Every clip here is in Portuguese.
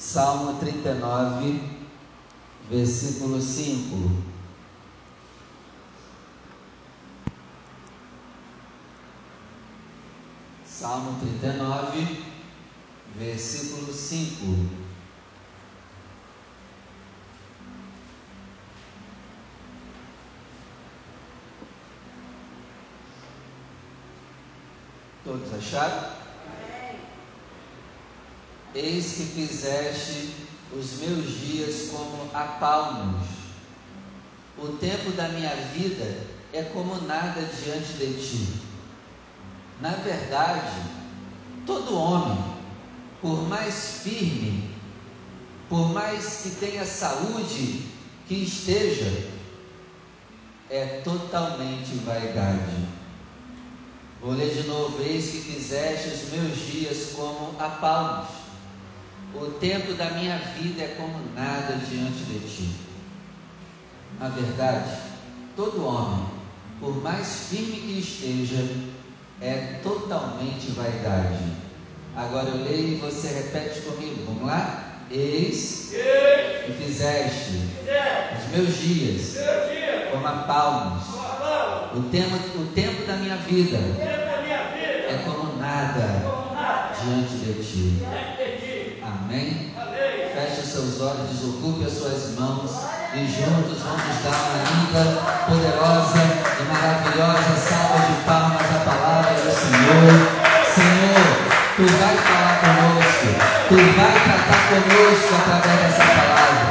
Salmo 39, versículo 5. Salmo 39, versículo 5. Todos acharam? Eis que fizeste os meus dias como a palmos. O tempo da minha vida é como nada diante de ti. Na verdade, todo homem, por mais firme, por mais que tenha saúde que esteja, é totalmente vaidade. Vou ler de novo: Eis que fizeste os meus dias como a palmos o tempo da minha vida é como nada diante de ti. Na verdade, todo homem, por mais firme que esteja, é totalmente vaidade. Agora eu leio e você repete comigo. Vamos lá? Eis que fizeste os meus dias como a palmos. O tempo, o tempo da minha vida é como nada diante de ti. Amém? Feche seus olhos, desocupe as suas mãos e juntos vamos dar uma linda, poderosa e maravilhosa salva de palmas à palavra do Senhor. Senhor, Tu vai falar conosco, Tu vai tratar conosco através dessa palavra.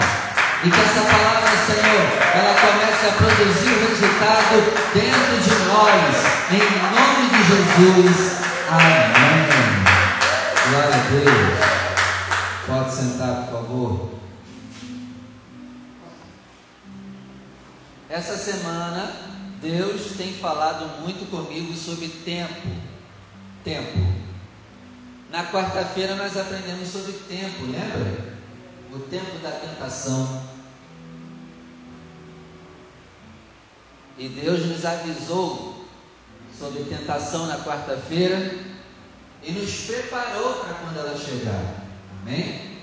E que essa palavra, Senhor, ela comece a produzir resultado dentro de nós, em nome de Jesus. Amém. Glória a Deus. Essa semana, Deus tem falado muito comigo sobre tempo. Tempo. Na quarta-feira, nós aprendemos sobre tempo, lembra? O tempo da tentação. E Deus nos avisou sobre tentação na quarta-feira e nos preparou para quando ela chegar. Amém?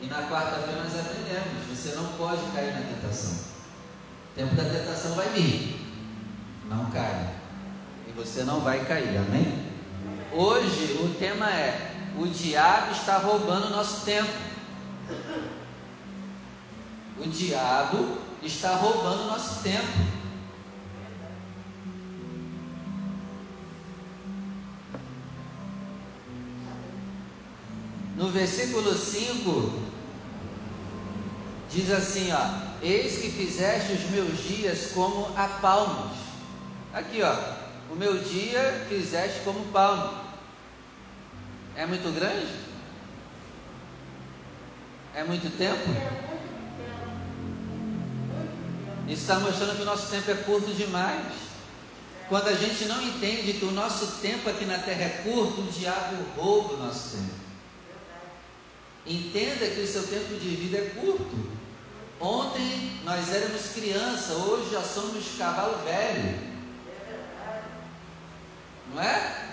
E na quarta-feira nós aprendemos: você não pode cair na tentação. Tempo da tentação vai vir. Não caia. E você não vai cair. Amém? Hoje o tema é: o diabo está roubando o nosso tempo. O diabo está roubando o nosso tempo. no versículo 5, diz assim: ó, Eis que fizeste os meus dias como a palmos. Aqui, ó, o meu dia fizeste como palmo. É muito grande? É muito tempo? Isso está mostrando que o nosso tempo é curto demais. Quando a gente não entende que o nosso tempo aqui na terra é curto, o diabo rouba o nosso tempo. Entenda que o seu tempo de vida é curto. Ontem nós éramos criança, hoje já somos cavalo velho. Não é?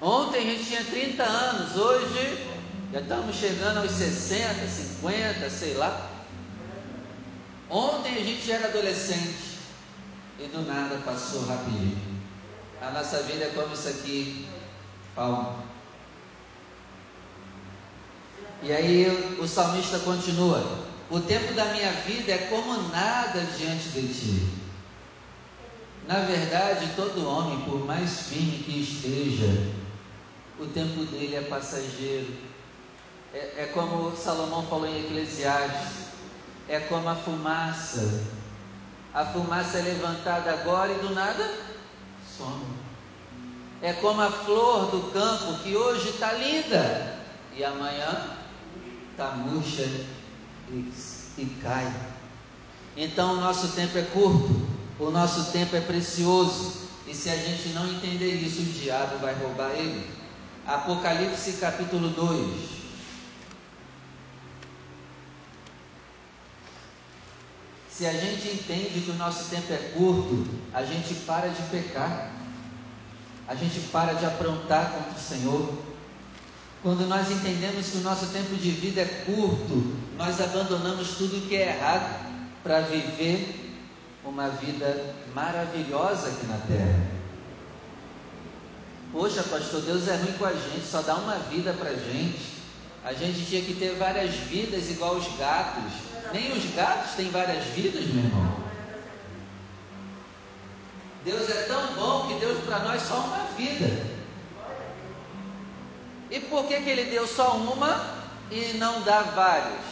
Ontem a gente tinha 30 anos, hoje já estamos chegando aos 60, 50, sei lá. Ontem a gente era adolescente e do nada passou rapidinho. A nossa vida é como isso aqui, palmo. E aí o salmista continua: O tempo da minha vida é como nada diante de ti. Na verdade, todo homem, por mais firme que esteja, o tempo dele é passageiro. É, é como Salomão falou em Eclesiastes: é como a fumaça. A fumaça é levantada agora e do nada some. É como a flor do campo que hoje está linda e amanhã murcha e, e cai. Então o nosso tempo é curto, o nosso tempo é precioso, e se a gente não entender isso, o diabo vai roubar ele. Apocalipse capítulo 2. Se a gente entende que o nosso tempo é curto, a gente para de pecar, a gente para de aprontar contra o Senhor. Quando nós entendemos que o nosso tempo de vida é curto, nós abandonamos tudo que é errado para viver uma vida maravilhosa aqui na terra. Poxa, pastor, Deus é ruim com a gente, só dá uma vida para gente. A gente tinha que ter várias vidas igual os gatos. Nem os gatos têm várias vidas, meu irmão. Deus é tão bom que deu para nós só uma vida. E por que, que ele deu só uma e não dá várias?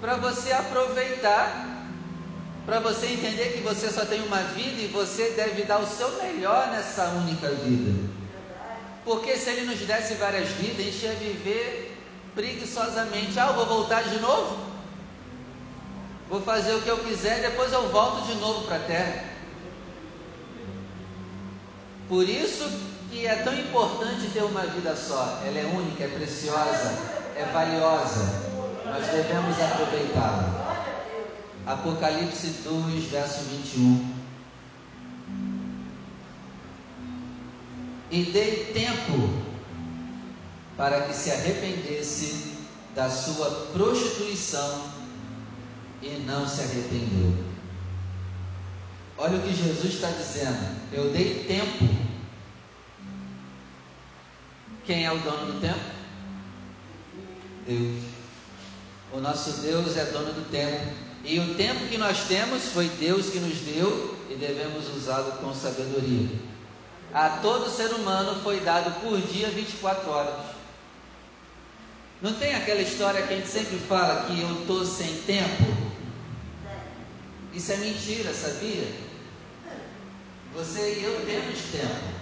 Para você aproveitar, para você entender que você só tem uma vida e você deve dar o seu melhor nessa única vida. Porque se ele nos desse várias vidas, a gente ia viver preguiçosamente. Ah, eu vou voltar de novo? Vou fazer o que eu quiser, depois eu volto de novo para a terra. Por isso que é tão importante ter uma vida só. Ela é única, é preciosa, é valiosa. Nós devemos aproveitá-la. Apocalipse 2, verso 21. e dei tempo para que se arrependesse da sua prostituição e não se arrependeu. Olha o que Jesus está dizendo. Eu dei tempo. Quem é o dono do tempo? Deus. O nosso Deus é dono do tempo. E o tempo que nós temos foi Deus que nos deu e devemos usá-lo com sabedoria a todo ser humano foi dado por dia 24 horas. Não tem aquela história que a gente sempre fala que eu estou sem tempo? Isso é mentira, sabia? Você e eu temos tempo.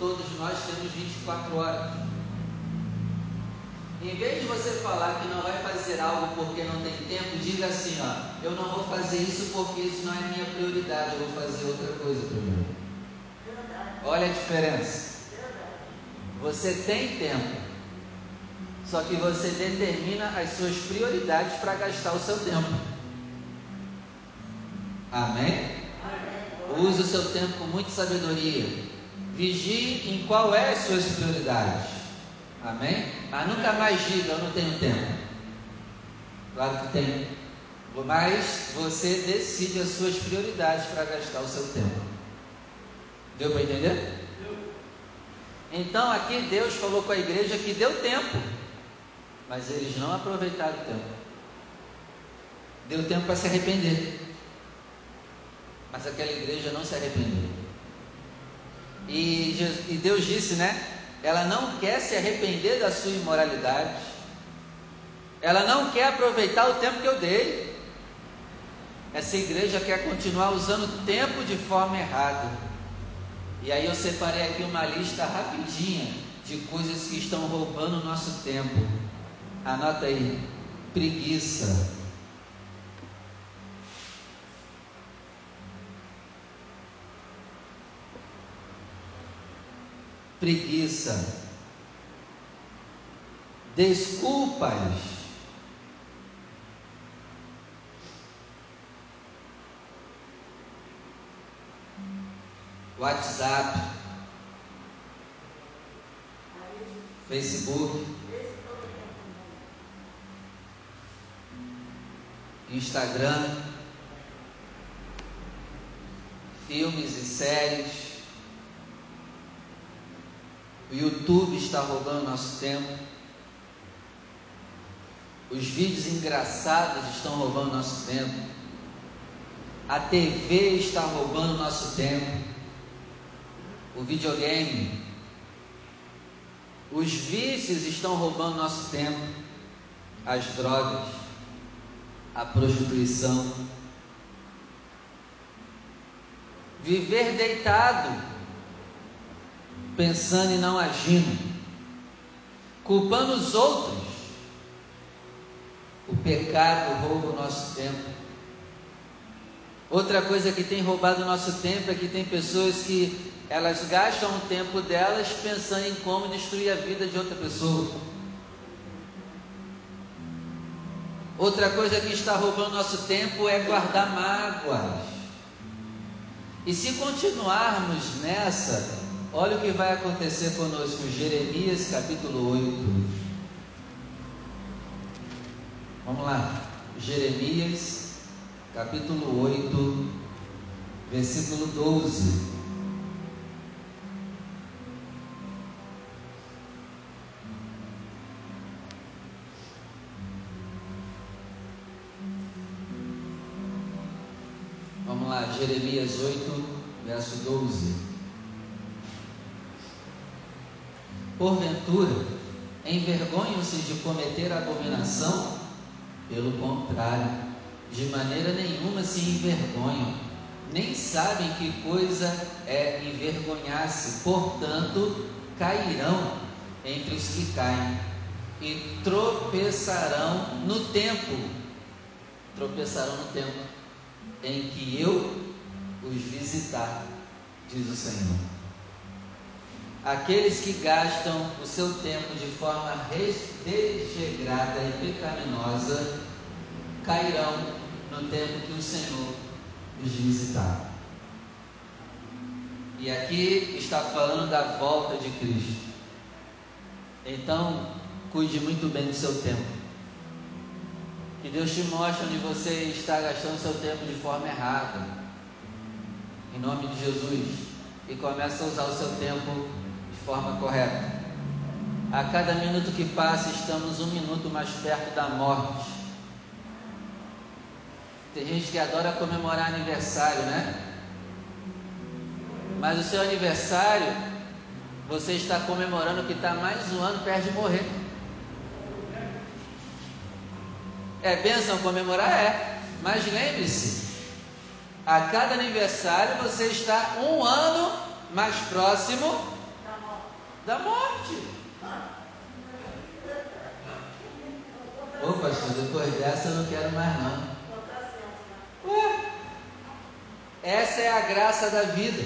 Todos nós temos 24 horas. Em vez de você falar que não vai fazer algo porque não tem tempo, diga assim: ó, eu não vou fazer isso porque isso não é minha prioridade, eu vou fazer outra coisa primeiro. Olha a diferença. Você tem tempo, só que você determina as suas prioridades para gastar o seu tempo. Amém? Use o seu tempo com muita sabedoria. Vigie em qual é as suas prioridades. Amém? Mas nunca mais diga, eu não tenho tempo. Claro que tem. Mas você decide as suas prioridades para gastar o seu tempo. Deu para entender? Então aqui Deus falou com a igreja que deu tempo, mas eles não aproveitaram o tempo. Deu tempo para se arrepender, mas aquela igreja não se arrependeu. E, e Deus disse, né? Ela não quer se arrepender da sua imoralidade, ela não quer aproveitar o tempo que eu dei. Essa igreja quer continuar usando o tempo de forma errada. E aí eu separei aqui uma lista rapidinha de coisas que estão roubando o nosso tempo. Anota aí: preguiça. Preguiça. Desculpas. WhatsApp, Facebook, Instagram, filmes e séries. O YouTube está roubando nosso tempo. Os vídeos engraçados estão roubando nosso tempo. A TV está roubando nosso tempo o videogame, os vícios estão roubando nosso tempo, as drogas, a prostituição. Viver deitado, pensando e não agindo, culpando os outros. O pecado rouba o nosso tempo. Outra coisa que tem roubado o nosso tempo é que tem pessoas que elas gastam o tempo delas pensando em como destruir a vida de outra pessoa. Outra coisa que está roubando nosso tempo é guardar mágoas. E se continuarmos nessa, Olha o que vai acontecer conosco, Jeremias capítulo 8. Vamos lá, Jeremias capítulo 8, versículo 12. Vamos lá, Jeremias 8, verso 12. Porventura, envergonham-se de cometer abominação? Pelo contrário, de maneira nenhuma se envergonham, nem sabem que coisa é envergonhar-se, portanto, cairão entre os que caem e tropeçarão no tempo. Tropeçarão no tempo em que eu os visitar, diz o Senhor. Aqueles que gastam o seu tempo de forma desregrada e pecaminosa cairão no tempo que o Senhor os visitar. E aqui está falando da volta de Cristo. Então, cuide muito bem do seu tempo. Que Deus te mostre onde você está gastando seu tempo de forma errada. Em nome de Jesus. E começa a usar o seu tempo forma correta. A cada minuto que passa, estamos um minuto mais perto da morte. Tem gente que adora comemorar aniversário, né? Mas o seu aniversário, você está comemorando que está mais um ano perto de morrer. É bênção comemorar? É. Mas lembre-se, a cada aniversário você está um ano mais próximo da morte. Ô pastor, depois dessa eu não quero mais não. Ué, essa é a graça da vida.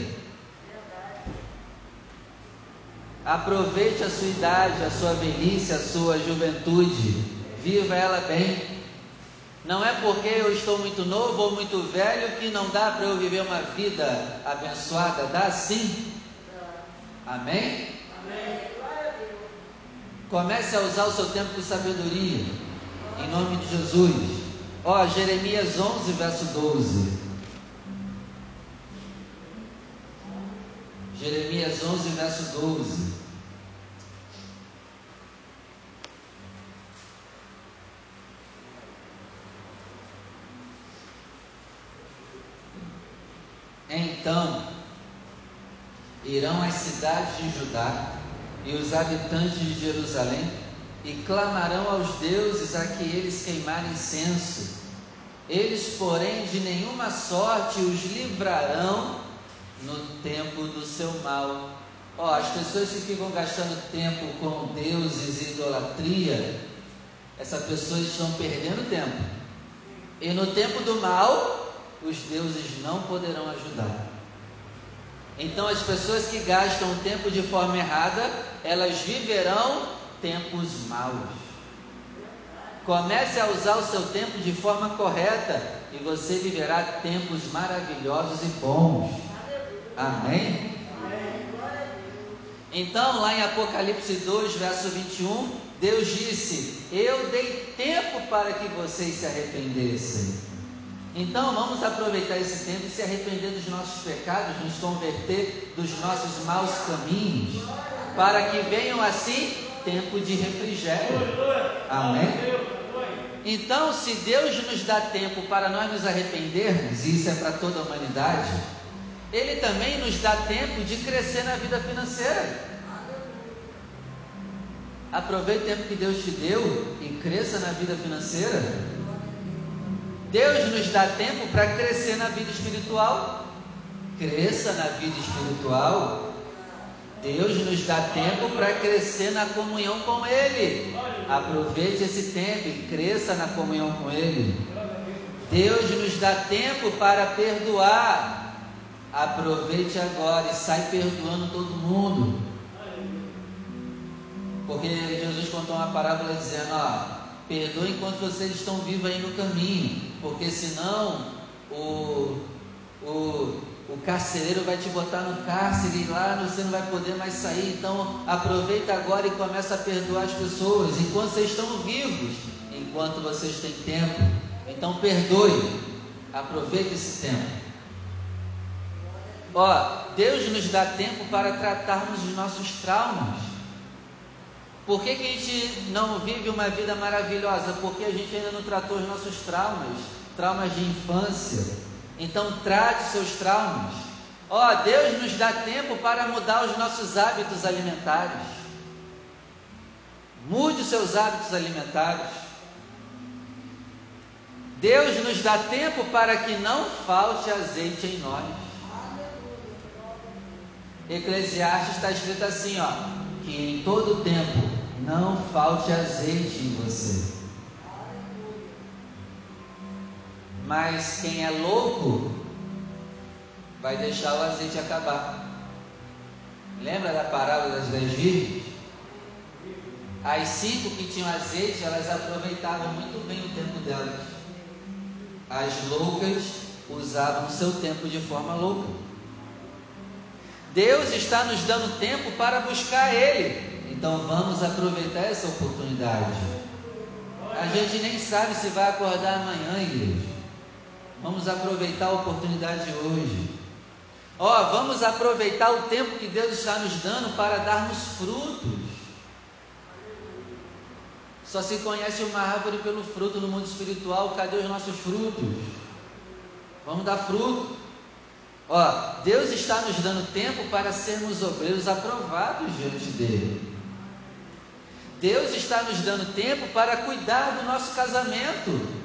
Aproveite a sua idade, a sua velhice, a sua juventude. Viva ela bem. Não é porque eu estou muito novo ou muito velho que não dá para eu viver uma vida abençoada. Dá sim. Amém? Comece a usar o seu tempo com sabedoria. Em nome de Jesus. Ó, Jeremias 11, verso 12. Jeremias 11, verso 12. Então irão as cidades de Judá e os habitantes de Jerusalém e clamarão aos deuses a que eles queimarem incenso. Eles, porém, de nenhuma sorte os livrarão no tempo do seu mal. Ó, as pessoas que ficam gastando tempo com deuses e idolatria, essas pessoas estão perdendo tempo. E no tempo do mal, os deuses não poderão ajudar. Então, as pessoas que gastam o tempo de forma errada, elas viverão tempos maus. Comece a usar o seu tempo de forma correta e você viverá tempos maravilhosos e bons. Amém? Então, lá em Apocalipse 2, verso 21, Deus disse: Eu dei tempo para que vocês se arrependessem. Então vamos aproveitar esse tempo e se arrepender dos nossos pecados, nos converter dos nossos maus caminhos, para que venham assim tempo de refrigério. Amém? Então, se Deus nos dá tempo para nós nos arrependermos, e isso é para toda a humanidade, Ele também nos dá tempo de crescer na vida financeira. Aproveite o tempo que Deus te deu e cresça na vida financeira. Deus nos dá tempo para crescer na vida espiritual. Cresça na vida espiritual. Deus nos dá tempo para crescer na comunhão com Ele. Aproveite esse tempo e cresça na comunhão com Ele. Deus nos dá tempo para perdoar. Aproveite agora e sai perdoando todo mundo. Porque Jesus contou uma parábola dizendo: Ó, Perdoe enquanto vocês estão vivos aí no caminho, porque senão o, o, o carcereiro vai te botar no cárcere e lá você não vai poder mais sair. Então aproveita agora e começa a perdoar as pessoas enquanto vocês estão vivos, enquanto vocês têm tempo. Então perdoe, aproveite esse tempo. Ó, Deus nos dá tempo para tratarmos os nossos traumas. Por que, que a gente não vive uma vida maravilhosa? Porque a gente ainda não tratou os nossos traumas, traumas de infância. Então trate seus traumas. Ó, oh, Deus nos dá tempo para mudar os nossos hábitos alimentares. Mude os seus hábitos alimentares. Deus nos dá tempo para que não falte azeite em nós. Eclesiastes está escrito assim, ó, que em todo tempo não falte azeite em você. Mas quem é louco vai deixar o azeite acabar. Lembra da parábola das dez virgens? As cinco que tinham azeite, elas aproveitavam muito bem o tempo delas. As loucas usavam o seu tempo de forma louca. Deus está nos dando tempo para buscar Ele. Então vamos aproveitar essa oportunidade. A gente nem sabe se vai acordar amanhã, igreja. Vamos aproveitar a oportunidade de hoje. Ó, oh, vamos aproveitar o tempo que Deus está nos dando para darmos frutos. Só se conhece uma árvore pelo fruto no mundo espiritual. Cadê os nossos frutos? Vamos dar fruto. Ó, Deus está nos dando tempo para sermos obreiros aprovados diante dele. Deus está nos dando tempo para cuidar do nosso casamento.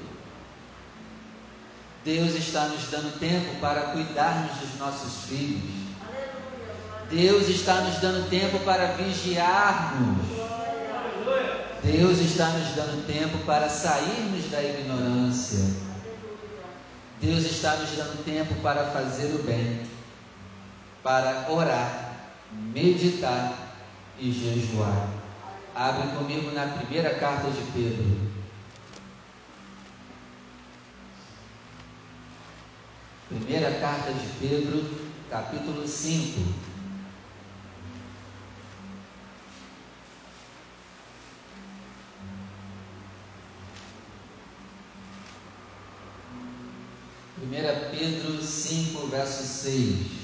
Deus está nos dando tempo para cuidarmos dos nossos filhos. Deus está nos dando tempo para vigiarmos. Deus está nos dando tempo para sairmos da ignorância. Deus está nos dando tempo para fazer o bem, para orar, meditar e jejuar. Abre comigo na primeira carta de Pedro. Primeira carta de Pedro, capítulo 5. Primeira Pedro 5, verso 6.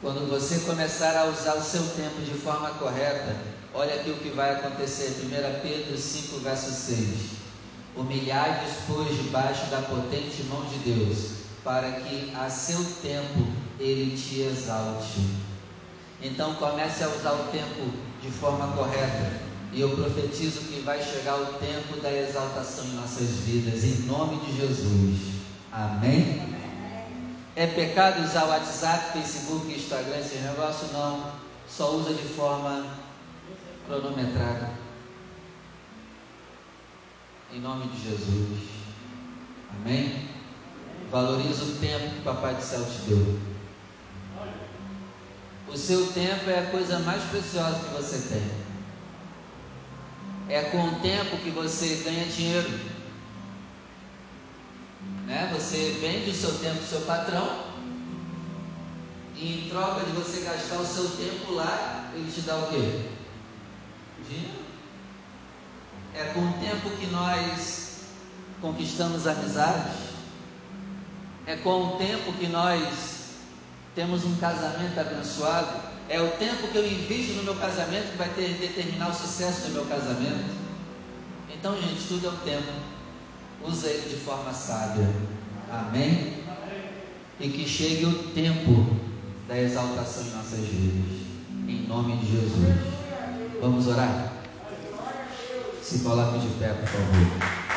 Quando você começar a usar o seu tempo de forma correta, Olha aqui o que vai acontecer, 1 Pedro 5, verso 6. Humilhai-vos, pois, debaixo da potente mão de Deus, para que a seu tempo ele te exalte. Então comece a usar o tempo de forma correta. E eu profetizo que vai chegar o tempo da exaltação em nossas vidas, em nome de Jesus. Amém? É pecado usar WhatsApp, Facebook, Instagram, esse negócio? Não. Só usa de forma cronometrada. Em nome de Jesus. Amém? Valorize o tempo que o Papai do Céu te deu. O seu tempo é a coisa mais preciosa que você tem. É com o tempo que você ganha dinheiro. Né? Você vende o seu tempo para o seu patrão. E em troca de você gastar o seu tempo lá, ele te dá o quê? Dinheiro. É com o tempo que nós conquistamos amizades. É com o tempo que nós temos um casamento abençoado. É o tempo que eu invisto no meu casamento que vai ter, determinar o sucesso do meu casamento. Então, gente, tudo é o tempo. Usa ele de forma sábia. Amém? E que chegue o tempo da exaltação em nossas vidas. Em nome de Jesus. Vamos orar? Se coloque de pé, por favor.